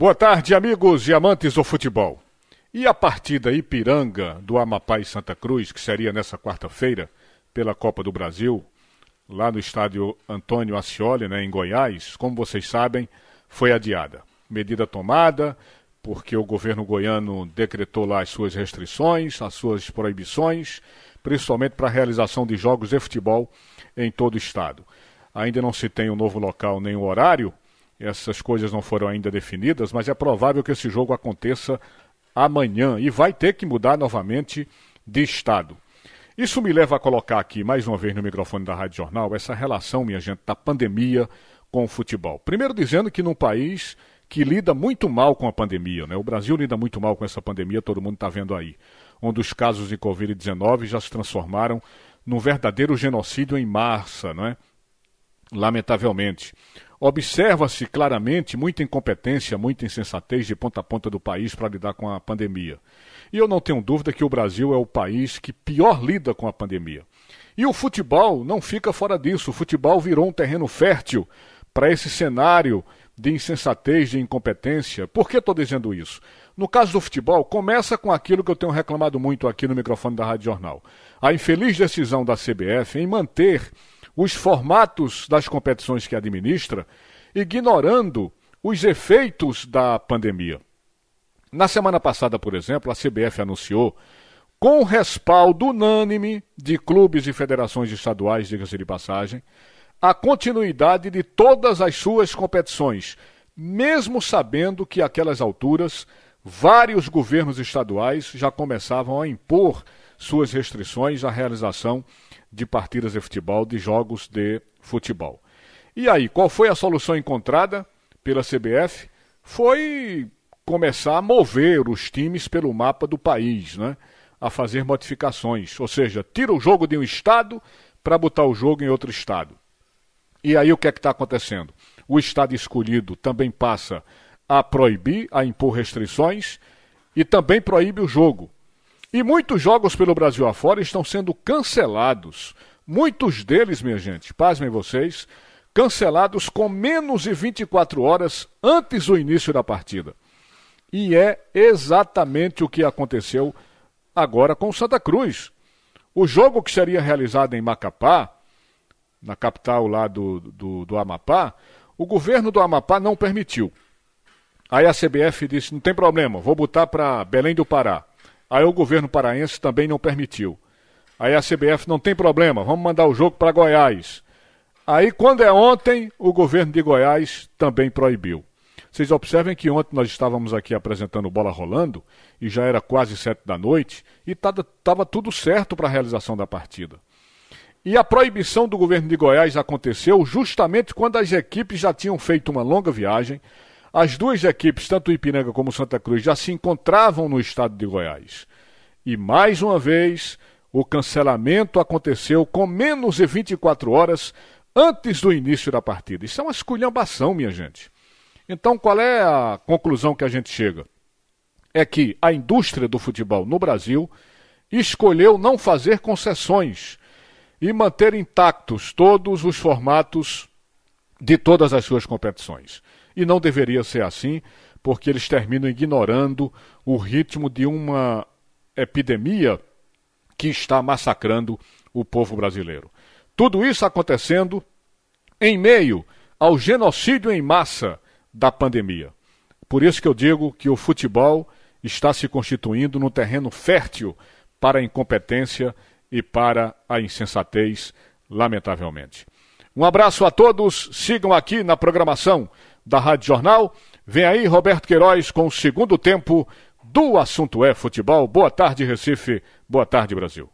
Boa tarde, amigos e amantes do futebol. E a partida Ipiranga do Amapá e Santa Cruz, que seria nessa quarta-feira, pela Copa do Brasil, lá no estádio Antônio Ascioli, né, em Goiás, como vocês sabem, foi adiada. Medida tomada porque o governo goiano decretou lá as suas restrições, as suas proibições, principalmente para a realização de jogos de futebol em todo o estado. Ainda não se tem um novo local nem o um horário, essas coisas não foram ainda definidas, mas é provável que esse jogo aconteça amanhã e vai ter que mudar novamente de estado. Isso me leva a colocar aqui mais uma vez no microfone da Rádio Jornal essa relação, minha gente, da pandemia com o futebol. Primeiro dizendo que num país que lida muito mal com a pandemia, né? O Brasil lida muito mal com essa pandemia, todo mundo está vendo aí. Onde os casos de Covid-19 já se transformaram num verdadeiro genocídio em massa, não é? Lamentavelmente. Observa-se claramente muita incompetência, muita insensatez de ponta a ponta do país para lidar com a pandemia. E eu não tenho dúvida que o Brasil é o país que pior lida com a pandemia. E o futebol não fica fora disso. O futebol virou um terreno fértil para esse cenário de insensatez, de incompetência. Por que estou dizendo isso? No caso do futebol, começa com aquilo que eu tenho reclamado muito aqui no microfone da Rádio Jornal. A infeliz decisão da CBF em manter os formatos das competições que administra, ignorando os efeitos da pandemia. Na semana passada, por exemplo, a CBF anunciou, com respaldo unânime de clubes e federações estaduais, diga-se de passagem, a continuidade de todas as suas competições, mesmo sabendo que àquelas alturas vários governos estaduais já começavam a impor suas restrições à realização de partidas de futebol, de jogos de futebol. E aí, qual foi a solução encontrada pela CBF? Foi começar a mover os times pelo mapa do país, né? a fazer modificações. Ou seja, tira o jogo de um estado para botar o jogo em outro estado. E aí o que é que está acontecendo? O estado escolhido também passa a proibir, a impor restrições e também proíbe o jogo. E muitos jogos pelo Brasil afora estão sendo cancelados. Muitos deles, minha gente, pasmem vocês, cancelados com menos de 24 horas antes do início da partida. E é exatamente o que aconteceu agora com Santa Cruz. O jogo que seria realizado em Macapá, na capital lá do, do, do Amapá, o governo do Amapá não permitiu. Aí a CBF disse: não tem problema, vou botar para Belém do Pará. Aí o governo paraense também não permitiu. Aí a CBF não tem problema, vamos mandar o jogo para Goiás. Aí quando é ontem, o governo de Goiás também proibiu. Vocês observem que ontem nós estávamos aqui apresentando bola rolando e já era quase sete da noite e estava tudo certo para a realização da partida. E a proibição do governo de Goiás aconteceu justamente quando as equipes já tinham feito uma longa viagem, as duas equipes, tanto Ipiranga como Santa Cruz, já se encontravam no estado de Goiás. E mais uma vez, o cancelamento aconteceu com menos de 24 horas antes do início da partida. Isso é uma esculhambação, minha gente. Então, qual é a conclusão que a gente chega? É que a indústria do futebol no Brasil escolheu não fazer concessões e manter intactos todos os formatos de todas as suas competições. E não deveria ser assim, porque eles terminam ignorando o ritmo de uma epidemia que está massacrando o povo brasileiro. Tudo isso acontecendo em meio ao genocídio em massa da pandemia. Por isso que eu digo que o futebol está se constituindo num terreno fértil para a incompetência e para a insensatez, lamentavelmente. Um abraço a todos, sigam aqui na programação da Rádio Jornal. Vem aí Roberto Queiroz com o segundo tempo do Assunto é Futebol. Boa tarde, Recife. Boa tarde, Brasil.